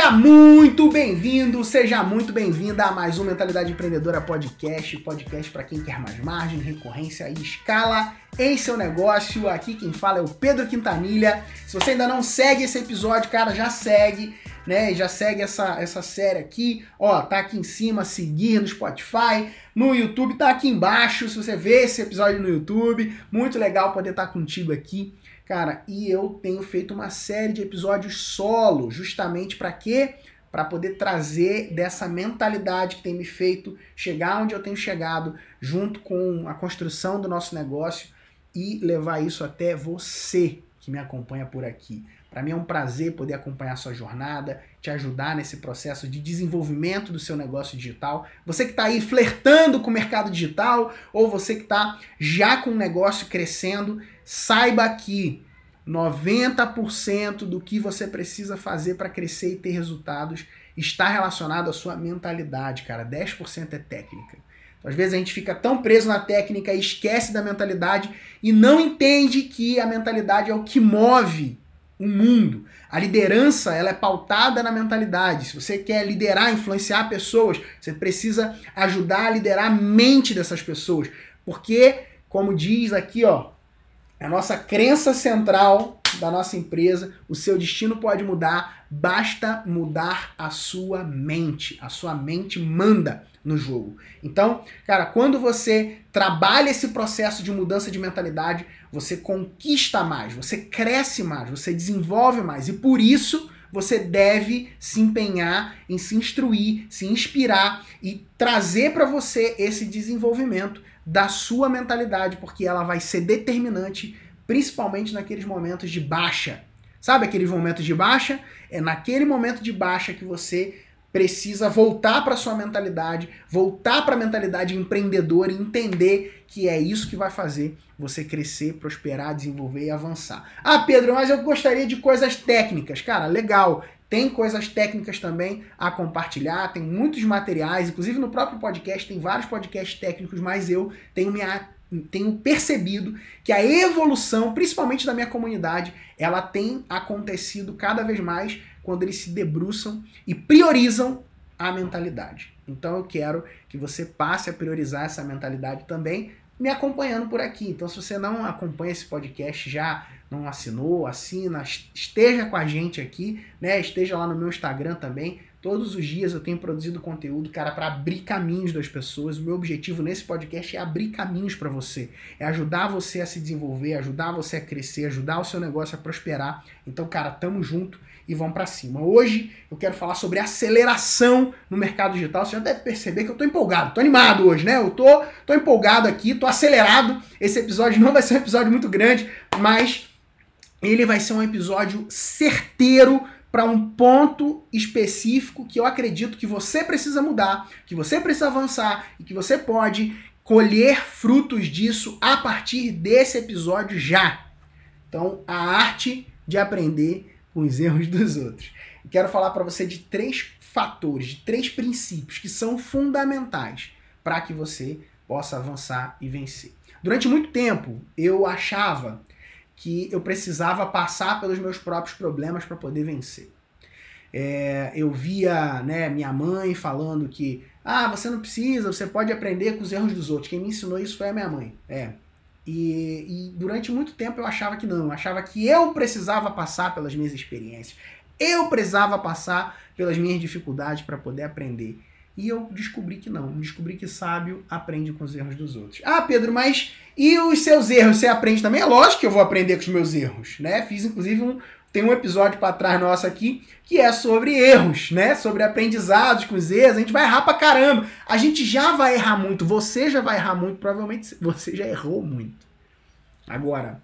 Seja muito bem-vindo, seja muito bem-vinda a mais um Mentalidade Empreendedora Podcast, podcast para quem quer mais margem, recorrência e escala em seu negócio. Aqui quem fala é o Pedro Quintanilha. Se você ainda não segue esse episódio, cara, já segue, né? Já segue essa, essa série aqui. Ó, tá aqui em cima, seguir no Spotify, no YouTube tá aqui embaixo. Se você vê esse episódio no YouTube, muito legal poder estar contigo aqui Cara, e eu tenho feito uma série de episódios solo, justamente para quê? Para poder trazer dessa mentalidade que tem me feito chegar onde eu tenho chegado, junto com a construção do nosso negócio e levar isso até você que me acompanha por aqui. Para mim é um prazer poder acompanhar sua jornada, te ajudar nesse processo de desenvolvimento do seu negócio digital. Você que está aí flertando com o mercado digital ou você que está já com o negócio crescendo, saiba que 90% do que você precisa fazer para crescer e ter resultados está relacionado à sua mentalidade, cara. 10% é técnica. Então, às vezes a gente fica tão preso na técnica e esquece da mentalidade e não entende que a mentalidade é o que move o mundo. A liderança ela é pautada na mentalidade. Se você quer liderar, influenciar pessoas, você precisa ajudar a liderar a mente dessas pessoas. Porque, como diz aqui, ó, a nossa crença central da nossa empresa, o seu destino pode mudar, basta mudar a sua mente. A sua mente manda no jogo. Então, cara, quando você trabalha esse processo de mudança de mentalidade, você conquista mais, você cresce mais, você desenvolve mais e por isso você deve se empenhar em se instruir, se inspirar e trazer para você esse desenvolvimento da sua mentalidade, porque ela vai ser determinante, principalmente naqueles momentos de baixa. Sabe aqueles momentos de baixa? É naquele momento de baixa que você precisa voltar para sua mentalidade, voltar para a mentalidade empreendedora e entender que é isso que vai fazer você crescer, prosperar, desenvolver e avançar. Ah, Pedro, mas eu gostaria de coisas técnicas. Cara, legal. Tem coisas técnicas também a compartilhar, tem muitos materiais, inclusive no próprio podcast tem vários podcasts técnicos, mas eu tenho minha tenho percebido que a evolução, principalmente da minha comunidade, ela tem acontecido cada vez mais quando eles se debruçam e priorizam a mentalidade. Então eu quero que você passe a priorizar essa mentalidade também, me acompanhando por aqui. Então se você não acompanha esse podcast já não assinou, assina, esteja com a gente aqui, né? Esteja lá no meu Instagram também. Todos os dias eu tenho produzido conteúdo, cara, para abrir caminhos das pessoas. O meu objetivo nesse podcast é abrir caminhos para você, é ajudar você a se desenvolver, ajudar você a crescer, ajudar o seu negócio a prosperar. Então, cara, tamo junto e vamos para cima. Hoje eu quero falar sobre aceleração no mercado digital. Você já deve perceber que eu tô empolgado, tô animado hoje, né? Eu tô, tô empolgado aqui, tô acelerado. Esse episódio não vai ser um episódio muito grande, mas ele vai ser um episódio certeiro para um ponto específico que eu acredito que você precisa mudar, que você precisa avançar e que você pode colher frutos disso a partir desse episódio já. Então, a arte de aprender com os erros dos outros. quero falar para você de três fatores, de três princípios que são fundamentais para que você possa avançar e vencer. Durante muito tempo, eu achava que eu precisava passar pelos meus próprios problemas para poder vencer. É, eu via né, minha mãe falando que ah, você não precisa, você pode aprender com os erros dos outros. Quem me ensinou isso foi a minha mãe. É. E, e durante muito tempo eu achava que não, eu achava que eu precisava passar pelas minhas experiências. Eu precisava passar pelas minhas dificuldades para poder aprender. E eu descobri que não. Descobri que sábio aprende com os erros dos outros. Ah, Pedro, mas e os seus erros? Você aprende também? É lógico que eu vou aprender com os meus erros, né? Fiz inclusive um. Tem um episódio para trás nosso aqui que é sobre erros, né? Sobre aprendizados com os erros. A gente vai errar pra caramba. A gente já vai errar muito. Você já vai errar muito. Provavelmente você já errou muito. Agora,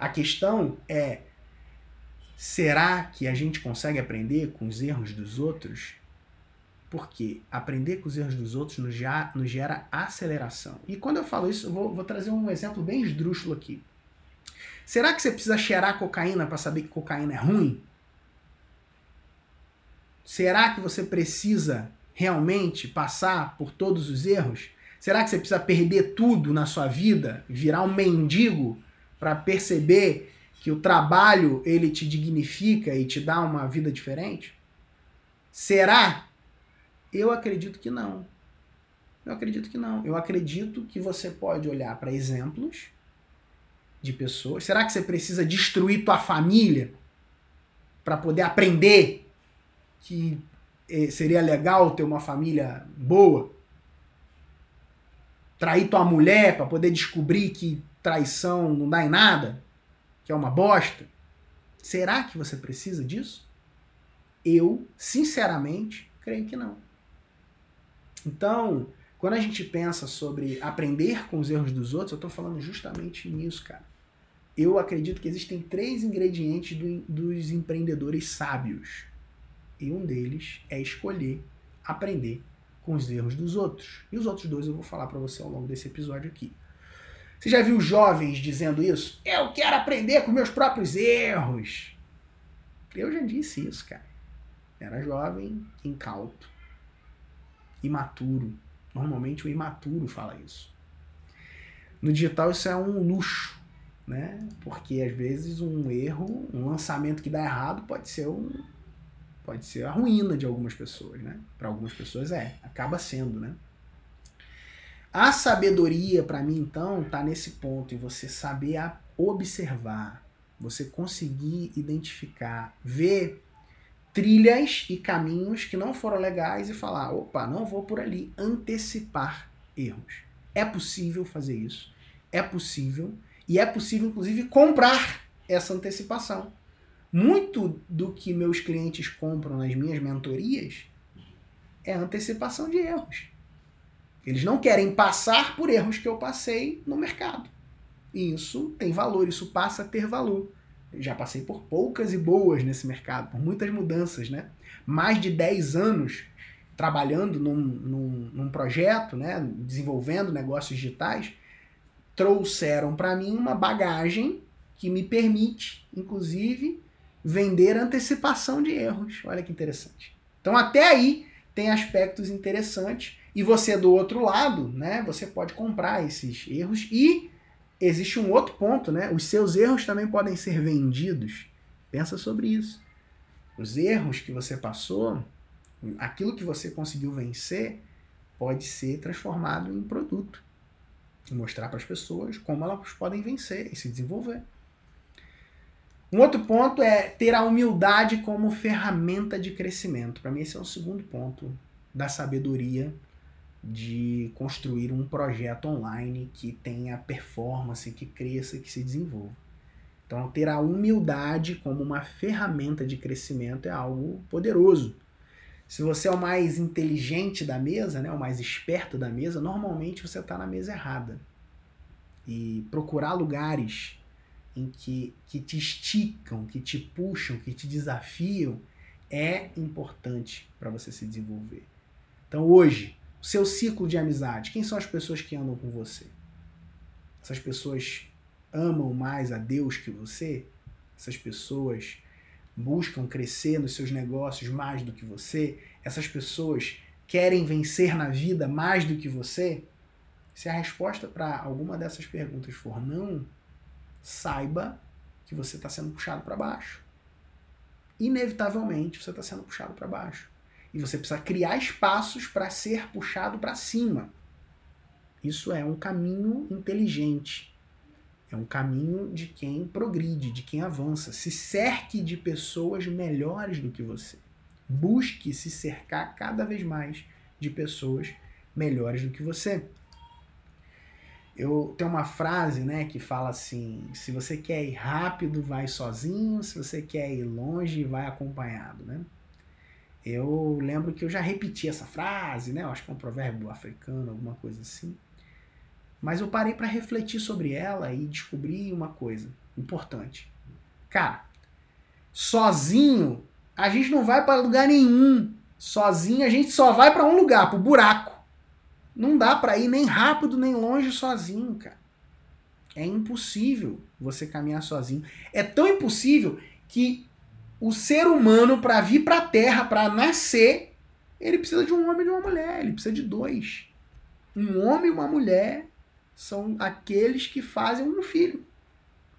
a questão é: será que a gente consegue aprender com os erros dos outros? Porque aprender com os erros dos outros nos, já, nos gera aceleração. E quando eu falo isso, eu vou, vou trazer um exemplo bem esdrúxulo aqui. Será que você precisa cheirar cocaína para saber que cocaína é ruim? Será que você precisa realmente passar por todos os erros? Será que você precisa perder tudo na sua vida, virar um mendigo para perceber que o trabalho ele te dignifica e te dá uma vida diferente? Será? Eu acredito que não. Eu acredito que não. Eu acredito que você pode olhar para exemplos de pessoas. Será que você precisa destruir tua família para poder aprender que eh, seria legal ter uma família boa? Trair tua mulher para poder descobrir que traição não dá em nada? Que é uma bosta? Será que você precisa disso? Eu, sinceramente, creio que não. Então, quando a gente pensa sobre aprender com os erros dos outros, eu estou falando justamente nisso, cara. Eu acredito que existem três ingredientes do, dos empreendedores sábios. E um deles é escolher aprender com os erros dos outros. E os outros dois eu vou falar para você ao longo desse episódio aqui. Você já viu jovens dizendo isso? Eu quero aprender com meus próprios erros. Eu já disse isso, cara. Era jovem, incauto, imaturo. Normalmente o imaturo fala isso. No digital isso é um luxo, né? Porque às vezes um erro, um lançamento que dá errado pode ser um pode ser a ruína de algumas pessoas, né? Para algumas pessoas é, acaba sendo, né? A sabedoria para mim então tá nesse ponto em você saber observar, você conseguir identificar, ver trilhas e caminhos que não foram legais e falar: opa, não vou por ali. Antecipar erros. É possível fazer isso. É possível. E é possível, inclusive, comprar essa antecipação. Muito do que meus clientes compram nas minhas mentorias é antecipação de erros. Eles não querem passar por erros que eu passei no mercado. E isso tem valor, isso passa a ter valor já passei por poucas e boas nesse mercado, por muitas mudanças, né? Mais de 10 anos trabalhando num, num, num projeto, né? desenvolvendo negócios digitais, trouxeram para mim uma bagagem que me permite, inclusive, vender antecipação de erros. Olha que interessante. Então, até aí tem aspectos interessantes. E você do outro lado, né? Você pode comprar esses erros e existe um outro ponto, né? Os seus erros também podem ser vendidos. Pensa sobre isso. Os erros que você passou, aquilo que você conseguiu vencer, pode ser transformado em produto. E mostrar para as pessoas como elas podem vencer e se desenvolver. Um outro ponto é ter a humildade como ferramenta de crescimento. Para mim, esse é o segundo ponto da sabedoria de construir um projeto online que tenha performance, que cresça, que se desenvolva. Então, ter a humildade como uma ferramenta de crescimento é algo poderoso. Se você é o mais inteligente da mesa, né, o mais esperto da mesa, normalmente você está na mesa errada. E procurar lugares em que, que te esticam, que te puxam, que te desafiam, é importante para você se desenvolver. Então, hoje, seu ciclo de amizade. Quem são as pessoas que andam com você? Essas pessoas amam mais a Deus que você? Essas pessoas buscam crescer nos seus negócios mais do que você? Essas pessoas querem vencer na vida mais do que você? Se a resposta para alguma dessas perguntas for não, saiba que você está sendo puxado para baixo. Inevitavelmente você está sendo puxado para baixo. E você precisa criar espaços para ser puxado para cima. Isso é um caminho inteligente. É um caminho de quem progride, de quem avança. Se cerque de pessoas melhores do que você. Busque se cercar cada vez mais de pessoas melhores do que você. Eu tenho uma frase, né, que fala assim: se você quer ir rápido, vai sozinho, se você quer ir longe, vai acompanhado, né? Eu lembro que eu já repeti essa frase, né? Eu acho que é um provérbio africano, alguma coisa assim. Mas eu parei para refletir sobre ela e descobri uma coisa importante. Cara, sozinho a gente não vai para lugar nenhum. Sozinho a gente só vai para um lugar, pro buraco. Não dá para ir nem rápido nem longe sozinho, cara. É impossível você caminhar sozinho. É tão impossível que o ser humano, para vir para a Terra, para nascer, ele precisa de um homem e de uma mulher. Ele precisa de dois. Um homem e uma mulher são aqueles que fazem um filho.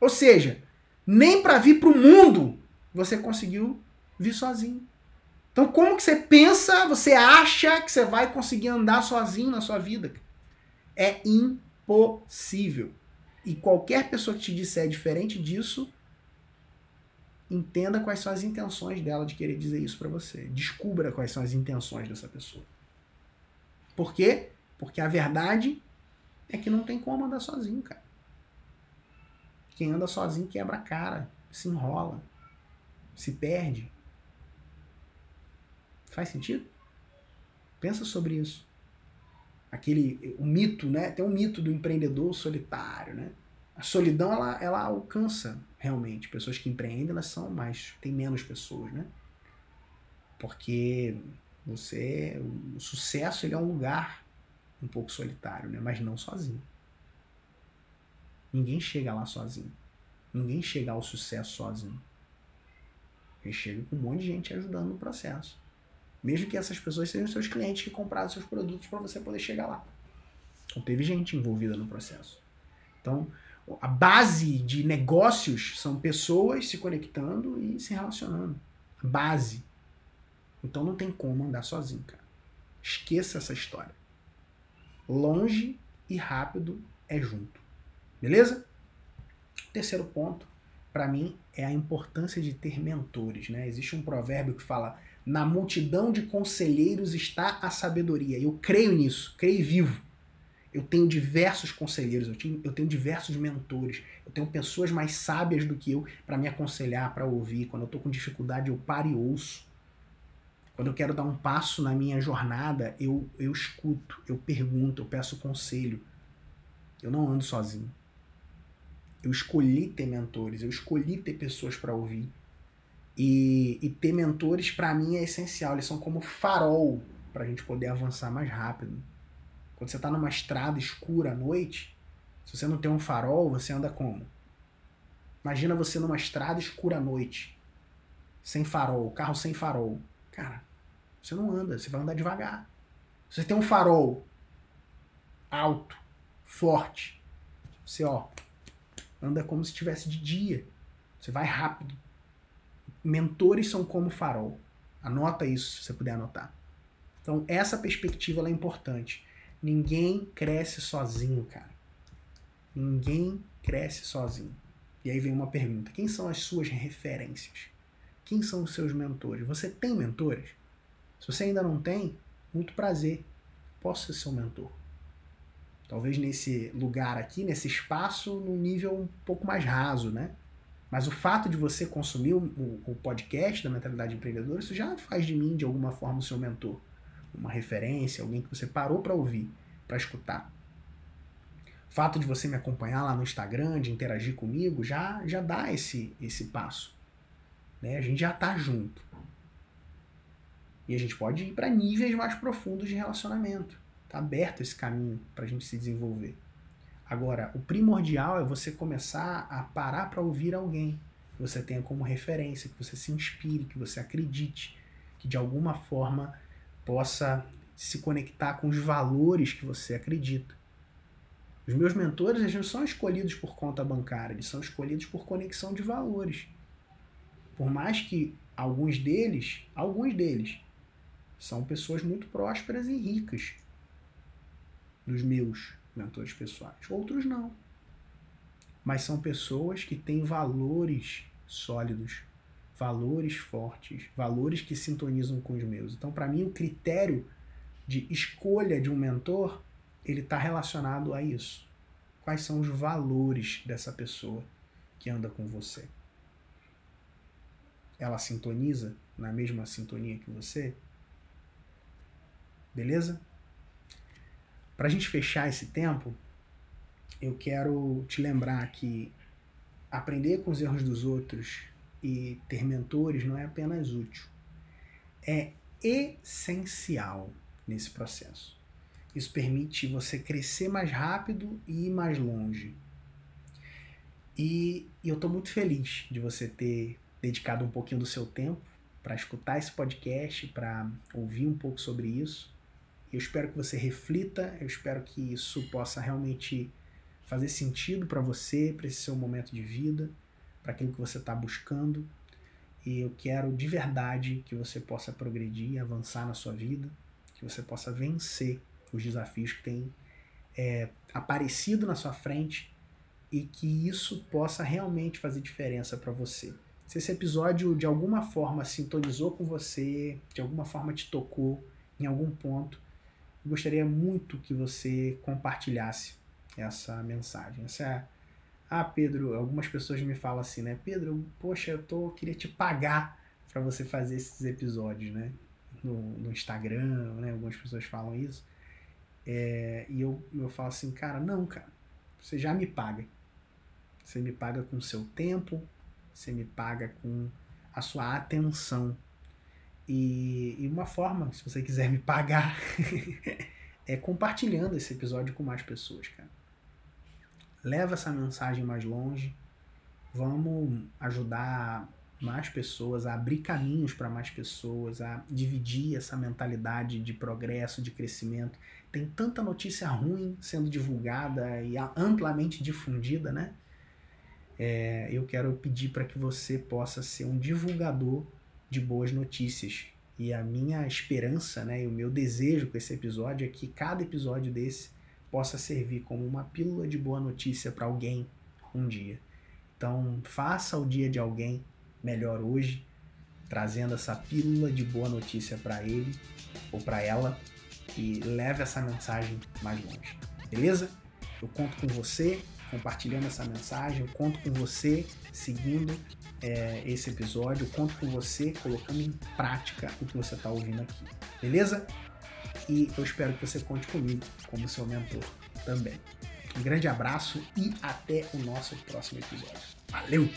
Ou seja, nem para vir para o mundo você conseguiu vir sozinho. Então, como que você pensa, você acha que você vai conseguir andar sozinho na sua vida? É impossível. E qualquer pessoa que te disser diferente disso, entenda quais são as intenções dela de querer dizer isso para você. Descubra quais são as intenções dessa pessoa. Por quê? Porque a verdade é que não tem como andar sozinho, cara. Quem anda sozinho quebra a cara, se enrola, se perde. Faz sentido? Pensa sobre isso. Aquele o mito, né? Tem um mito do empreendedor solitário, né? A solidão ela, ela alcança realmente pessoas que empreendem, elas são mais tem menos pessoas, né? Porque você o sucesso ele é um lugar um pouco solitário, né? Mas não sozinho. Ninguém chega lá sozinho. Ninguém chega ao sucesso sozinho. Ele chega com um monte de gente ajudando no processo. Mesmo que essas pessoas sejam seus clientes que compraram seus produtos para você poder chegar lá. Então teve gente envolvida no processo. Então, a base de negócios são pessoas se conectando e se relacionando. Base. Então não tem como andar sozinho, cara. Esqueça essa história. Longe e rápido é junto. Beleza? Terceiro ponto, para mim, é a importância de ter mentores. Né? Existe um provérbio que fala: na multidão de conselheiros está a sabedoria. Eu creio nisso, creio vivo. Eu tenho diversos conselheiros, eu tenho, eu tenho diversos mentores, eu tenho pessoas mais sábias do que eu para me aconselhar, para ouvir. Quando eu estou com dificuldade, eu paro e ouço. Quando eu quero dar um passo na minha jornada, eu, eu escuto, eu pergunto, eu peço conselho. Eu não ando sozinho. Eu escolhi ter mentores, eu escolhi ter pessoas para ouvir. E, e, ter mentores, para mim, é essencial. Eles são como farol para a gente poder avançar mais rápido. Quando você está numa estrada escura à noite, se você não tem um farol, você anda como? Imagina você numa estrada escura à noite, sem farol, carro sem farol. Cara, você não anda, você vai andar devagar. Se você tem um farol alto, forte, você ó, anda como se estivesse de dia. Você vai rápido. Mentores são como farol. Anota isso, se você puder anotar. Então, essa perspectiva é importante. Ninguém cresce sozinho, cara. Ninguém cresce sozinho. E aí vem uma pergunta: quem são as suas referências? Quem são os seus mentores? Você tem mentores? Se você ainda não tem, muito prazer. Posso ser seu mentor. Talvez nesse lugar aqui, nesse espaço, no nível um pouco mais raso, né? Mas o fato de você consumir o, o podcast da mentalidade empreendedora, isso já faz de mim, de alguma forma, o seu mentor. Uma referência, alguém que você parou para ouvir, para escutar. O fato de você me acompanhar lá no Instagram, de interagir comigo, já, já dá esse, esse passo. Né? A gente já tá junto. E a gente pode ir para níveis mais profundos de relacionamento. Tá aberto esse caminho para a gente se desenvolver. Agora, o primordial é você começar a parar para ouvir alguém que você tenha como referência, que você se inspire, que você acredite, que de alguma forma possa se conectar com os valores que você acredita. Os meus mentores eles não são escolhidos por conta bancária, eles são escolhidos por conexão de valores. Por mais que alguns deles, alguns deles, são pessoas muito prósperas e ricas, dos meus mentores pessoais. Outros não. Mas são pessoas que têm valores sólidos, valores fortes, valores que sintonizam com os meus. Então, para mim, o critério de escolha de um mentor, ele está relacionado a isso. Quais são os valores dessa pessoa que anda com você? Ela sintoniza na mesma sintonia que você? Beleza? Para a gente fechar esse tempo, eu quero te lembrar que aprender com os erros dos outros e ter mentores não é apenas útil, é essencial nesse processo. Isso permite você crescer mais rápido e ir mais longe. E eu estou muito feliz de você ter dedicado um pouquinho do seu tempo para escutar esse podcast, para ouvir um pouco sobre isso. Eu espero que você reflita, eu espero que isso possa realmente fazer sentido para você, para esse seu momento de vida, para aquilo que você está buscando. E eu quero de verdade que você possa progredir, avançar na sua vida, que você possa vencer os desafios que têm é, aparecido na sua frente e que isso possa realmente fazer diferença para você. Se esse episódio de alguma forma sintonizou com você, de alguma forma te tocou em algum ponto, eu gostaria muito que você compartilhasse essa mensagem. Essa é, ah, Pedro, algumas pessoas me falam assim, né? Pedro, poxa, eu tô, queria te pagar para você fazer esses episódios, né? No, no Instagram, né? Algumas pessoas falam isso. É, e eu, eu falo assim, cara, não, cara, você já me paga. Você me paga com seu tempo, você me paga com a sua atenção. E, e uma forma, se você quiser me pagar, é compartilhando esse episódio com mais pessoas, cara. Leva essa mensagem mais longe. Vamos ajudar mais pessoas, a abrir caminhos para mais pessoas, a dividir essa mentalidade de progresso, de crescimento. Tem tanta notícia ruim sendo divulgada e amplamente difundida, né? É, eu quero pedir para que você possa ser um divulgador de boas notícias. E a minha esperança, né, e o meu desejo com esse episódio é que cada episódio desse possa servir como uma pílula de boa notícia para alguém um dia. Então, faça o dia de alguém melhor hoje, trazendo essa pílula de boa notícia para ele ou para ela e leve essa mensagem mais longe. Beleza? Eu conto com você compartilhando essa mensagem, eu conto com você seguindo é, esse episódio, eu conto com você colocando em prática o que você está ouvindo aqui. Beleza? E eu espero que você conte comigo como seu mentor também. Um grande abraço e até o nosso próximo episódio. Valeu!